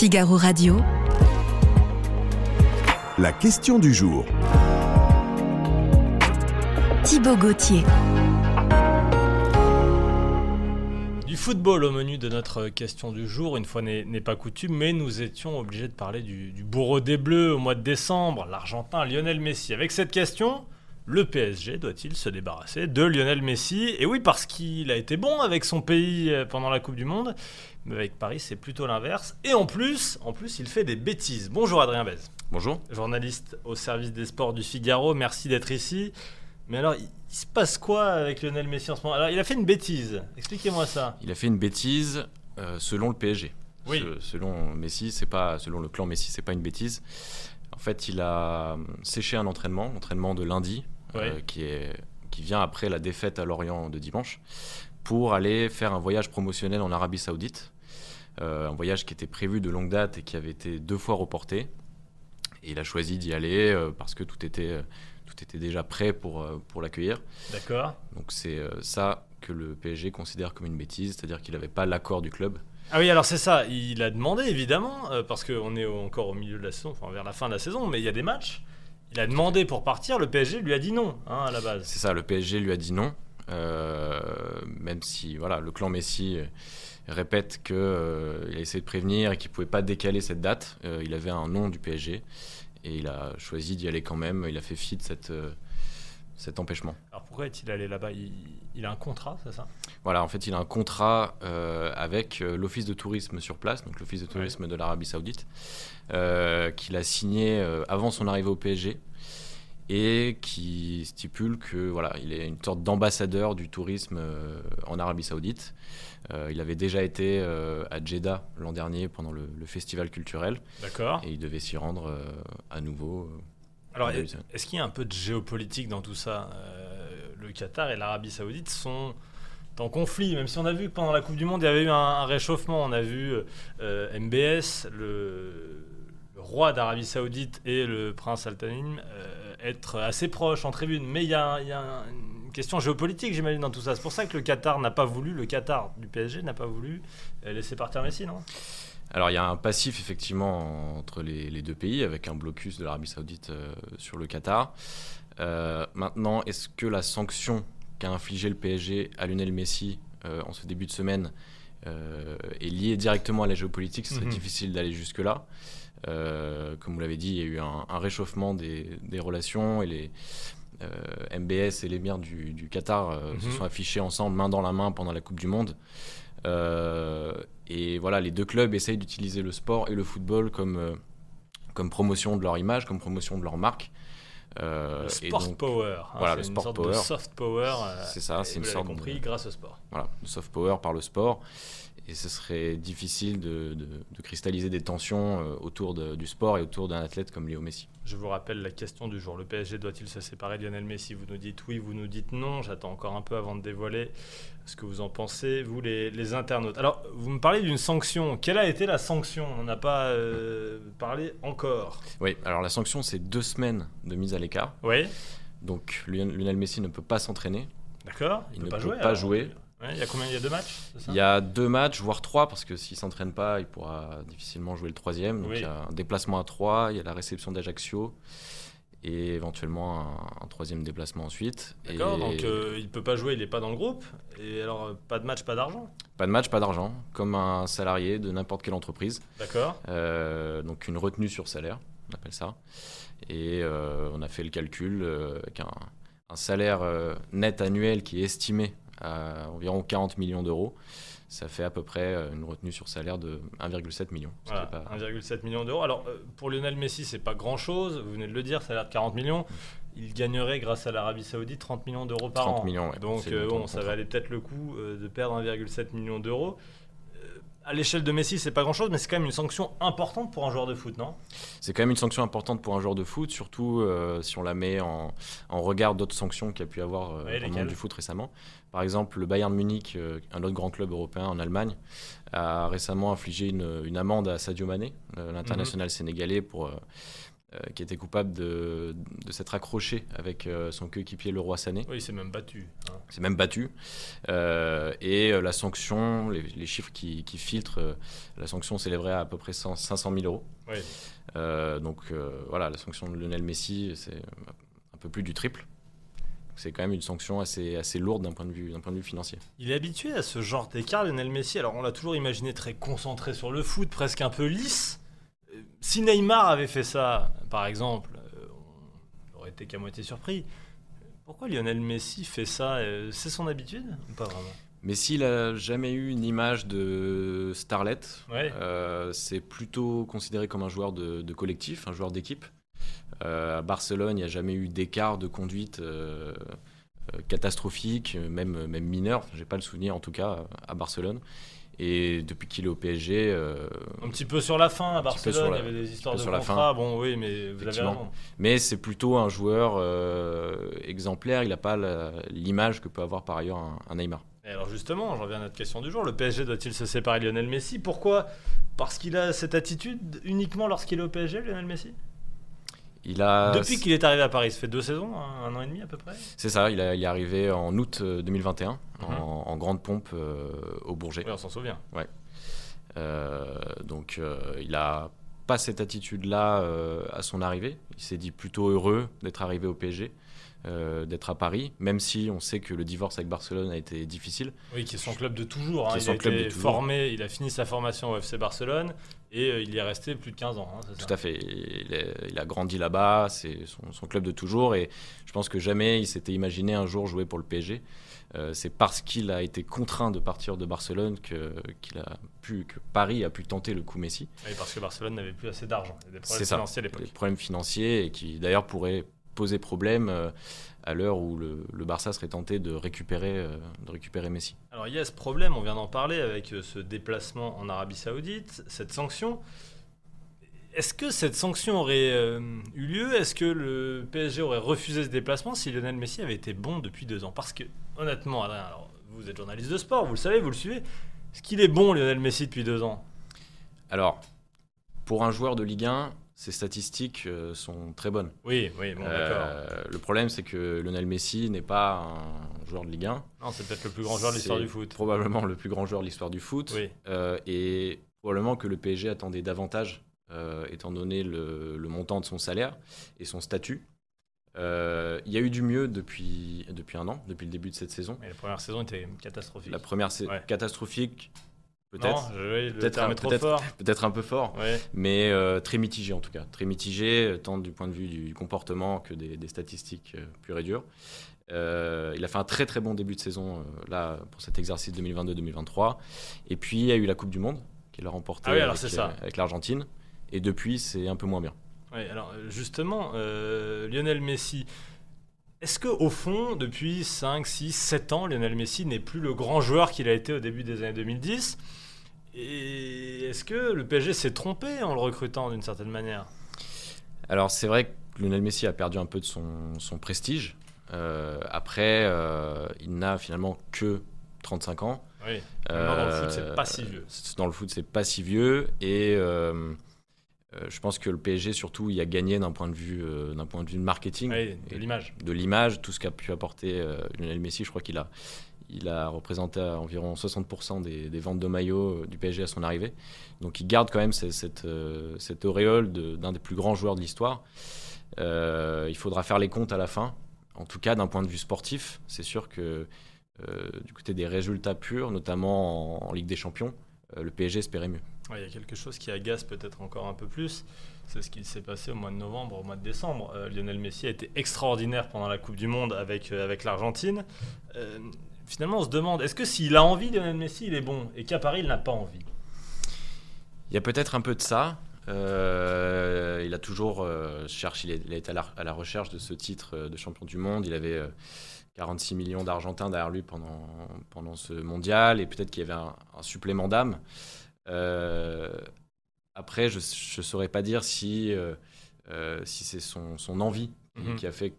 Figaro Radio. La question du jour. Thibaut Gauthier. Du football au menu de notre question du jour, une fois n'est pas coutume, mais nous étions obligés de parler du, du bourreau des Bleus au mois de décembre, l'Argentin Lionel Messi. Avec cette question, le PSG doit-il se débarrasser de Lionel Messi? Et oui, parce qu'il a été bon avec son pays euh, pendant la Coupe du Monde, mais avec Paris, c'est plutôt l'inverse. Et en plus, en plus, il fait des bêtises. Bonjour Adrien Bez. Bonjour. Journaliste au service des sports du Figaro, merci d'être ici. Mais alors, il, se passe quoi avec Lionel Messi en ce moment? Alors, il a fait une bêtise. Expliquez-moi ça. Il a fait une bêtise euh, selon le PSG. Oui. selon Messi, c'est pas selon le clan Messi, c'est pas une bêtise. En fait, il a séché un entraînement, l'entraînement de lundi, euh, qui, est, qui vient après la défaite à Lorient de dimanche, pour aller faire un voyage promotionnel en Arabie Saoudite. Euh, un voyage qui était prévu de longue date et qui avait été deux fois reporté. Et il a choisi d'y aller euh, parce que tout était, tout était déjà prêt pour, pour l'accueillir. D'accord. Donc c'est ça que le PSG considère comme une bêtise, c'est-à-dire qu'il n'avait pas l'accord du club. Ah oui, alors c'est ça, il a demandé évidemment, parce qu'on est encore au milieu de la saison, enfin vers la fin de la saison, mais il y a des matchs. Il a demandé pour partir, le PSG lui a dit non hein, à la base. C'est ça, le PSG lui a dit non. Euh, même si voilà, le clan Messi répète qu'il euh, a essayé de prévenir et qu'il ne pouvait pas décaler cette date. Euh, il avait un nom du PSG et il a choisi d'y aller quand même. Il a fait fi de cet empêchement. Pourquoi est-il allé là-bas il, a un contrat, c'est ça? Voilà, en fait, il a un contrat avec l'office de tourisme sur place, donc l'office de tourisme de l'Arabie Saoudite. Euh, qu'il a signé euh, avant son arrivée au PSG et qui stipule que voilà, il est une sorte d'ambassadeur du tourisme euh, en Arabie Saoudite. il avait déjà été à Jeddah l'an dernier pendant le, festival culturel. D'accord. Et il devait s'y rendre à nouveau. Alors, est-ce qu'il y a un peu de géopolitique dans tout ça? Le Qatar et l'Arabie Saoudite sont en conflit, même si on a vu que pendant la Coupe du Monde, il y avait eu un, réchauffement. On a vu MBS, le, roi d'Arabie Saoudite et le prince Al euh, être assez proches en tribune. Mais il y a, une question géopolitique, j'imagine, dans tout ça. C'est pour ça que le Qatar n'a pas voulu, le Qatar du PSG n'a pas voulu euh, laisser partir Messi, non? Alors il y a un passif effectivement entre les, deux pays avec un blocus de l'Arabie saoudite euh, sur le Qatar. Maintenant, est-ce que la sanction qu'a infligé le PSG à Lionel Messi en ce début de semaine est liée directement à la géopolitique Ce serait mhm. difficile d'aller jusque-là. Euh, comme vous l'avez dit, il y a eu un, réchauffement des, relations et les euh, MBS et l'émir du, du, Qatar euh, se mhm. sont affichés ensemble, main dans la main, pendant la Coupe du Monde. et voilà, les deux clubs essayent d'utiliser le sport et le football comme, comme promotion de leur image, comme promotion de leur marque. Le sport power. Hein, voilà, le sport power. soft power. c'est ça, c'est une sorte. compris, grâce au sport. Voilà, le soft power par le sport et ce serait difficile de, cristalliser des tensions euh, autour du sport et autour d'un athlète comme Léo Messi. Je vous rappelle la question du jour. Le PSG doit-il se séparer de Lionel Messi? Vous nous dites oui, vous nous dites non. J'attends encore un peu avant de dévoiler ce que vous en pensez, vous les, internautes. Alors, vous me parlez d'une sanction. Quelle a été la sanction? On n'en a pas euh, parlé encore. Oui, alors la sanction, c'est deux semaines de mise à l'écart. Oui. Donc, Lionel Messi ne peut pas s'entraîner. D'accord. Il, ne peut pas jouer il y a combien? Il y a deux matchs Il y a deux matchs, voire trois, parce que s'il s'entraîne pas, il pourra difficilement jouer le troisième. Donc il y a un déplacement à trois, il y a la réception d'Ajaccio et éventuellement un, troisième déplacement ensuite. D'accord, donc euh, il peut pas jouer, il n'est pas dans le groupe. Et alors, euh, pas de match, pas d'argent? Pas de match, pas d'argent, comme un salarié de n'importe quelle entreprise. D'accord. Euh, donc une retenue sur salaire, on appelle ça. Et on a fait le calcul avec un, un salaire net annuel qui est estimé à environ 40 millions d'euros. Ça fait à peu près euh, une retenue sur salaire de 1,7 million. 1,7 million d'euros. Alors, euh, pour Lionel Messi, c'est pas grand-chose. Vous venez de le dire, salaire de 40 millions. Il gagnerait, grâce à l'Arabie Saoudite, 30 millions d'euros par 30 Millions, Donc, euh, bon, ça valait peut-être le coup de perdre 1,7 million d'euros à l'échelle de Messi, c'est pas grand chose, mais c'est quand même une sanction importante pour un joueur de foot, non? C'est quand même une sanction importante pour un joueur de foot, surtout euh, si on la met en, regard d'autres sanctions qu'il y a pu avoir euh, dans le monde du foot récemment. Par exemple, le Bayern Munich, euh, un autre grand club européen en Allemagne, a récemment infligé une, amende à Sadio Mané, l'international mhm. sénégalais, pour euh, qui était coupable de, de s'être accroché avec euh, son coéquipier le roi Sané. Oui, il s'est même battu. hein. C'est même battu. Euh, et euh, la sanction, les, les chiffres qui, qui filtrent, euh, la sanction s'élèverait à à peu près 100 500 000 euros. Oui. Euh, donc euh, voilà, la sanction de Lionel Messi, c'est un peu plus du triple. C'est quand même une sanction assez, assez lourde d'un point, de vue- d'un point de vue financier. Il est habitué à ce genre d'écart, Lionel Messi. Alors, on l'a toujours imaginé très concentré sur le foot, presque un peu lisse. Euh, Si Neymar avait fait ça, par exemple, euh, on aurait été qu'à moitié surpris. Pourquoi Lionel Messi fait ça Euh, C'est son habitude ou pas vraiment? Messi, il n'a jamais eu une image de starlet. Ouais. Euh, c'est plutôt considéré comme un joueur de, de collectif, un joueur d'équipe. Euh, à Barcelone, il n'y a jamais eu d'écart de conduite euh, catastrophique, même, même mineur. J'ai pas le souvenir, en tout cas, à Barcelone. Et depuis qu'il est au PSG, euh, Un petit peu sur la fin à Barcelone, la- il y avait des histoires de contrats. Bon, oui, mais vous avez raison. mais c'est plutôt un joueur euh, exemplaire. Il n'a pas l'image que peut avoir par ailleurs un, un Neymar. Et alors justement, j'en reviens à notre question du jour. Le PSG doit-il se séparer de Lionel Messi? Pourquoi? Parce qu'il a cette attitude uniquement lorsqu'il est au PSG, Lionel Messi? Il a, Depuis qu'il est arrivé à Paris, ça fait deux saisons, un, un an et demi à peu près C'est ça, il, a- il est arrivé en août euh, 2021, Mhm. en, en grande pompe euh, au Bourget. Oui, on s'en souvient. Euh, donc euh, il a pas cette attitude-là euh, à son arrivée. Il s'est dit plutôt heureux d'être arrivé au PSG, euh, d'être à Paris, même si on sait que le divorce avec Barcelone a été difficile. Oui, qui est son club de toujours. hein. Qui est Il a club été de toujours. formé, il a fini sa formation au FC Barcelone et euh, il y est resté plus de 15 ans. hein, ça Tout à fait. Il, est- il a grandi là-bas, c'est son, son club de toujours, et je pense que jamais il s'était imaginé un jour jouer pour le PSG. Euh, c'est parce qu'il a été contraint de partir de Barcelone que, qu'il a pu, que Paris a pu tenter le coup Messi. Oui, parce que Barcelone n'avait plus assez d'argent. Des problèmes financiers à l'époque. Des problèmes financiers et qui d'ailleurs pourraient poser problème euh, à l'heure où le, le Barça serait tenté de récupérer, euh, de récupérer Messi. Alors il y a ce problème, on vient d'en parler avec euh, ce déplacement en Arabie Saoudite, cette sanction. Est-ce que cette sanction aurait euh, eu lieu? Est-ce que le PSG aurait refusé ce déplacement si Lionel Messi avait été bon depuis deux ans? Parce que honnêtement, Adrien, alors, vous êtes journaliste de sport, vous le savez, vous le suivez. Est-ce qu'il est bon Lionel Messi depuis deux ans? Alors, pour un joueur de Ligue 1, ses statistiques euh, sont très bonnes. Oui, oui, bon, d'accord. Euh, le problème, c'est que Lionel Messi n'est pas un joueur de Ligue 1. Non, c'est peut-être le plus grand joueur de l'histoire du foot. Probablement le plus grand joueur de l'histoire du foot. Oui. Euh, et probablement que le PSG attendait davantage, euh, étant donné le, le montant de son salaire et son statut. Il y a eu du mieux depuis, depuis un an, depuis le début de cette saison. Mais la première saison était catastrophique. La première, Ouais. catastrophique, peut-être. oui, un- peu fort, mais euh, très mitigé en tout cas. Très mitigé, euh, tant du point de vue du comportement que des, des statistiques euh, pures et dures. Euh, il a fait un très très bon début de saison là pour cet exercice 2022-2023. Et puis il y a eu la Coupe du Monde qu'il a remportée Ah oui, avec, avec l'Argentine. Et depuis, c'est un peu moins bien. Oui, alors justement, Lionel Messi, est-ce que au fond, depuis 5, 6, 7 ans, Lionel Messi n'est plus le grand joueur qu'il a été au début des années 2010 Et est-ce que le PSG s'est trompé en le recrutant d'une certaine manière? Alors c'est vrai que Lionel Messi a perdu un peu de son, son prestige. Euh, après, euh, il n'a finalement que 35 ans. Oui, dans le foot, c'est Euh, pas si vieux. Dans le foot, c'est pas si vieux. Et euh, je pense que le PSG, surtout, y a gagné d'un point de vue, euh, d'un point de vue de marketing, Oui, de l'image. de l'image, tout ce qu'a pu apporter euh, Lionel Messi. Je crois qu'il a, il a représenté à environ 60% des, des ventes de maillots du PSG à son arrivée. Donc il garde quand même cette, cette, cette auréole de- d'un des plus grands joueurs de l'histoire. Il faudra faire les comptes à la fin. En tout cas, d'un point de vue sportif, c'est sûr que du côté des résultats purs, notamment en, en Ligue des Champions, le PSG espérait mieux. Il y a quelque chose qui agace peut-être encore un peu plus. C'est ce qui s'est passé au mois de novembre, au mois de décembre. Euh, Lionel Messi a été extraordinaire pendant la Coupe du Monde avec, euh, avec l'Argentine. Euh, finalement, on se demande, est-ce que s'il a envie, Lionel Messi, il est bon Et qu'à Paris, il n'a pas envie? Il y a peut-être un peu de ça. Il a toujours cherché, il est, à la, recherche de ce titre de champion du monde. Il avait euh, 46 millions d'Argentins derrière lui pendant, pendant ce mondial et peut-être qu'il y avait un supplément d'âme. Euh, après, je ne saurais pas dire si, euh, euh, si c'est son, son envie Mhm. qui a fait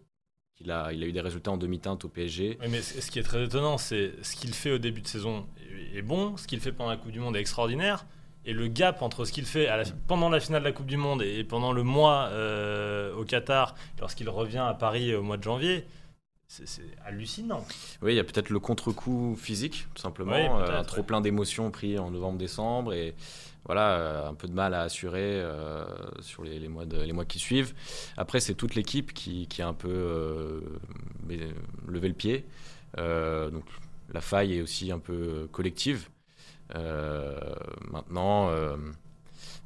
qu'il a, il a eu des résultats en demi-teinte au PSG. Oui, mais ce qui est très étonnant, c'est ce qu'il fait au début de saison est est bon, ce qu'il fait pendant la Coupe du Monde est extraordinaire. Et le gap entre ce qu'il fait à la- pendant la finale de la Coupe du Monde et pendant le mois euh, au Qatar, lorsqu'il revient à Paris au mois de janvier, c'est hallucinant. Oui, il y a peut-être le contre-coup physique, tout simplement. Oui, euh, un trop plein d'émotions pris en novembre-décembre et voilà, euh, un peu de mal à assurer euh, sur les, les mois de- les mois qui suivent. Après, c'est toute l'équipe qui, qui a un peu euh, levé le pied. Donc la faille est aussi un peu collective. Maintenant,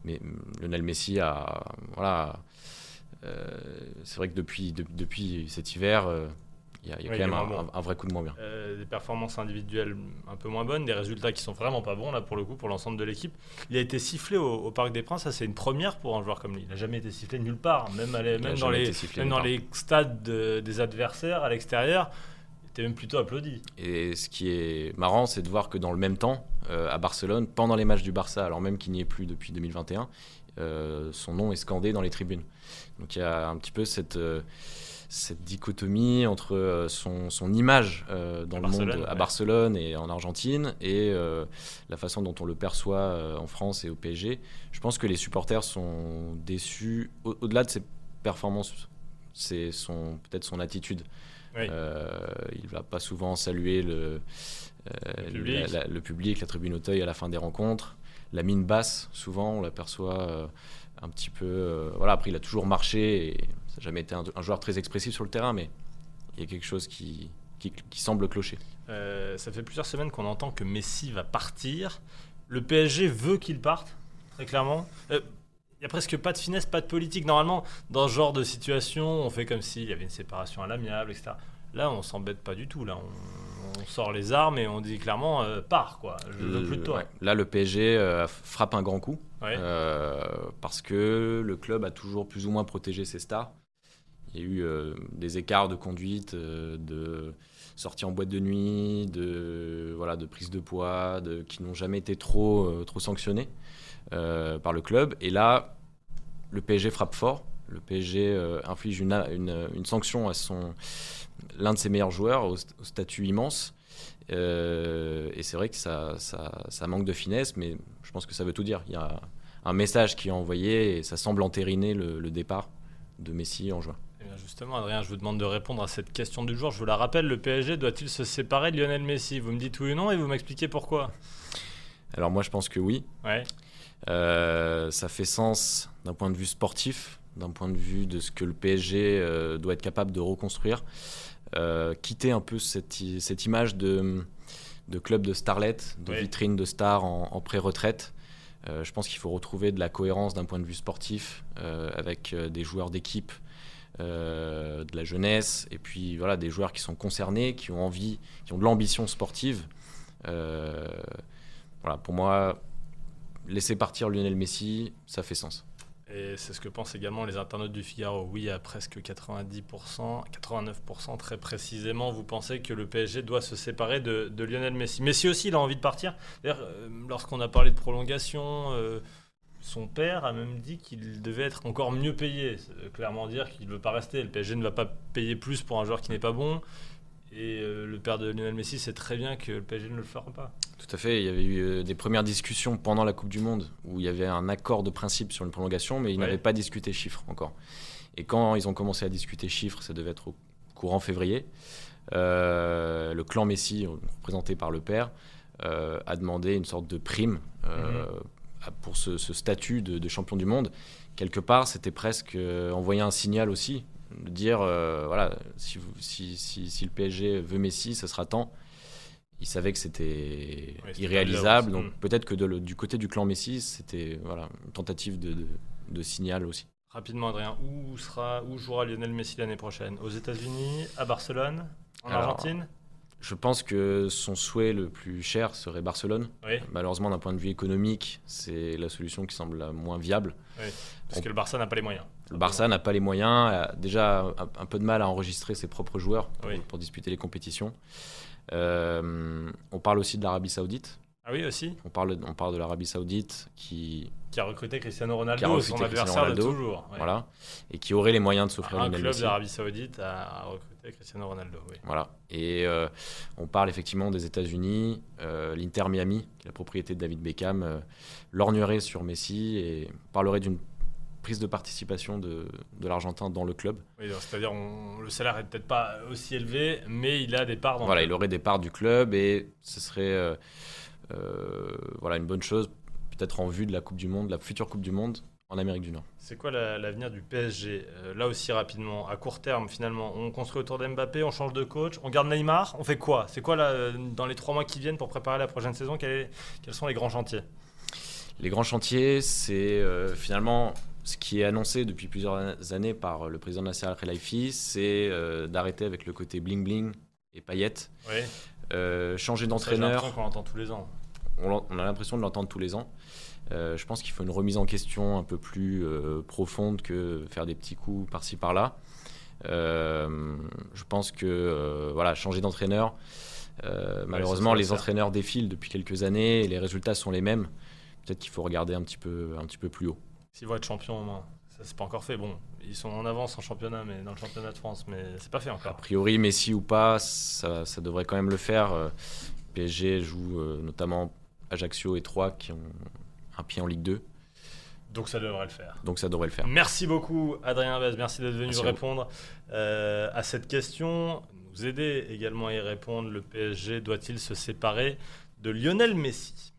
mais Lionel Messi a voilà. c'est vrai que depuis, de- depuis cet hiver, il y a, il y a Oui, quand même un, bon. vrai coup de moins bien. Euh, des performances individuelles un peu moins bonnes, des résultats qui sont vraiment pas bons là pour le coup pour l'ensemble de l'équipe. Il a été sifflé au, au Parc des Princes, ça c'est une première pour un joueur comme lui. Il n'a jamais été sifflé nulle part, même, à les- Il a même dans, les, même dans les stades de- des adversaires à l'extérieur. Il était même plutôt applaudi. Et ce qui est marrant, c'est de voir que dans le même temps, euh, à Barcelone, pendant les matchs du Barça, alors même qu'il n'y est plus depuis 2021, euh, son nom est scandé dans les tribunes. Donc il y a un petit peu cette, cette dichotomie entre euh, son, son image euh, dans À le monde à ouais. Barcelone et en Argentine et euh, la façon dont on le perçoit en France et au PSG. Je pense que les supporters sont déçus au- au-delà de ses performances. C'est son peut-être son attitude. Oui. Euh, il va pas souvent saluer le, Le public. la, la- le public, la tribune Auteuil à la fin des rencontres. La mine basse, souvent, on l'aperçoit un petit peu. voilà, après, il a toujours marché et ça n'a jamais été un, un joueur très expressif sur le terrain, mais il y a quelque chose qui, qui, qui semble clocher. Euh, ça fait plusieurs semaines qu'on entend que Messi va partir. Le PSG veut qu'il parte, très clairement. Euh, Il n'y a presque pas de finesse, pas de politique. Normalement, dans ce genre de situation, on fait comme s'il y avait une séparation à l'amiable, etc. Là, on s'embête pas du tout. Là, on, on sort les armes et on dit clairement euh, pars, quoi. Je veux plus de toi. Ouais. Là, le PSG euh, frappe un grand coup Ouais. euh, parce que le club a toujours plus ou moins protégé ses stars. Il y a eu euh, des écarts de conduite, euh, de sorties en boîte de nuit, de, voilà, de prise de poids, qui n'ont jamais été trop, euh, trop sanctionnés par le club. Et là, le PSG frappe fort. Le PSG inflige une, une, sanction à son l'un de ses meilleurs joueurs au, statut immense. Et c'est vrai que ça, ça, manque de finesse, mais je pense que ça veut tout dire. Il y a un message qui est envoyé et ça semble entériner le départ de Messi en juin. Justement, Adrien, je vous demande de répondre à cette question du jour. Je vous la rappelle, le PSG doit-il se séparer de Lionel Messi? Vous me dites oui ou non et vous m'expliquez pourquoi. Alors moi je pense que oui. Ouais. Euh, ça fait sens d'un point de vue sportif, d'un point de vue de ce que le PSG euh, doit être capable de reconstruire. Euh, quitter un peu cette, image de, de club de starlet, de Oui. vitrine de stars en, en pré-retraite. Je pense qu'il faut retrouver de la cohérence d'un point de vue sportif avec des joueurs d'équipe, euh, de la jeunesse et puis voilà des joueurs qui sont concernés, qui ont envie, qui ont de l'ambition sportive. Euh, voilà, pour moi, laisser partir Lionel Messi, ça fait sens. Et c'est ce que pensent également les internautes du Figaro. Oui, à presque 90%, 89% très précisément, vous pensez que le PSG doit se séparer de, Lionel Messi. Messi aussi, il a envie de partir. D'ailleurs, euh, lorsqu'on a parlé de prolongation, son père a même dit qu'il devait être encore mieux payé. Clairement dire qu'il ne veut pas rester. Le PSG ne va pas payer plus pour un joueur qui n'est pas bon. Et euh, le père de Lionel Messi sait très bien que le PSG ne le fera pas. Tout à fait. Il y avait eu euh, des premières discussions pendant la Coupe du Monde où il y avait un accord de principe sur une prolongation, mais ils Ouais. n'avaient pas discuté chiffres encore. Et quand ils ont commencé à discuter chiffres, ça devait être au courant février. euh, le clan Messi, représenté par le père, a demandé une sorte de prime à- pour ce, ce statut de, de champion du monde. Quelque part, c'était presque euh, envoyer un signal aussi, de dire euh, voilà, si, vous- si, si- si le PSG veut Messi, ce sera temps. Il savait que c'était irréalisable, donc peut-être que de du côté du clan Messi, c'était voilà, une tentative de, de- de signal aussi. Rapidement, Adrien, où, sera, où jouera Lionel Messi l'année prochaine? Aux États-Unis À Barcelone En Alors, Argentine? Je pense que son souhait le plus cher serait Barcelone. Oui, Malheureusement, d'un point de vue économique, c'est la solution qui semble la moins viable. parce que le Barça n'a pas les moyens. Le Barça n'a pas les moyens, a déjà un, un peu de mal à enregistrer ses propres joueurs pour, Oui. pour disputer les compétitions. Euh, on parle aussi de l'Arabie Saoudite. Ah oui, aussi On parle, on parle de l'Arabie Saoudite qui, Qui a recruté Cristiano Ronaldo, recruté son adversaire de toujours. ouais. voilà, et qui aurait les moyens de s'offrir Un Lionel club Messi. d'Arabie Saoudite a recruté Cristiano Ronaldo. Oui. Voilà. Et euh, on parle effectivement des États-Unis, euh, l'Inter Miami, qui est la propriété de David Beckham, euh, lorgnerait sur Messi et parlerait d'une prise de participation de, de l'Argentin dans le club. Oui, c'est-à-dire on- le salaire est peut-être pas aussi élevé, mais il a des parts dans Voilà, le il aurait des parts du club et ce serait voilà, une bonne chose, peut-être en vue de la Coupe du Monde, la future Coupe du Monde en Amérique du Nord. C'est quoi la- l'avenir du PSG Euh, Là aussi rapidement, à court terme finalement, on construit autour d'Mbappé, on change de coach, on garde Neymar, on fait quoi? C'est quoi là, euh, dans les trois mois qui viennent pour préparer la prochaine saison quel est- Quels sont les grands chantiers? Les grands chantiers, c'est euh, finalement ce qui est annoncé depuis plusieurs années par le président Nasser Al-Khelaifi, c'est euh, d'arrêter avec le côté bling-bling et paillettes, Oui, euh, changer d'entraîneur. qu'on l'entend tous les ans. On, on a l'impression de l'entendre tous les ans. Euh, je pense qu'il faut une remise en question un peu plus euh, profonde que faire des petits coups par-ci par-là. Je pense que voilà, changer d'entraîneur, malheureusement, les entraîneurs défilent depuis quelques années et les résultats sont les mêmes. Peut-être qu'il faut regarder un petit peu, un petit peu plus haut. S'ils vont être champions au moins. Ça, c'est pas encore fait. Bon, ils sont en avance en championnat, mais dans le championnat de France, mais c'est pas fait A encore. priori, Messi ou pas, ça, ça devrait quand même le faire. Euh, PSG joue euh, notamment Ajaccio et Troyes qui ont un pied en Ligue 2, Donc ça devrait le faire. donc ça devrait le faire. Merci beaucoup, Adrien Bez. Merci d'être venu Merci à vous. répondre euh, à cette question. Nous aider également à y répondre. Le PSG doit-il se séparer de Lionel Messi?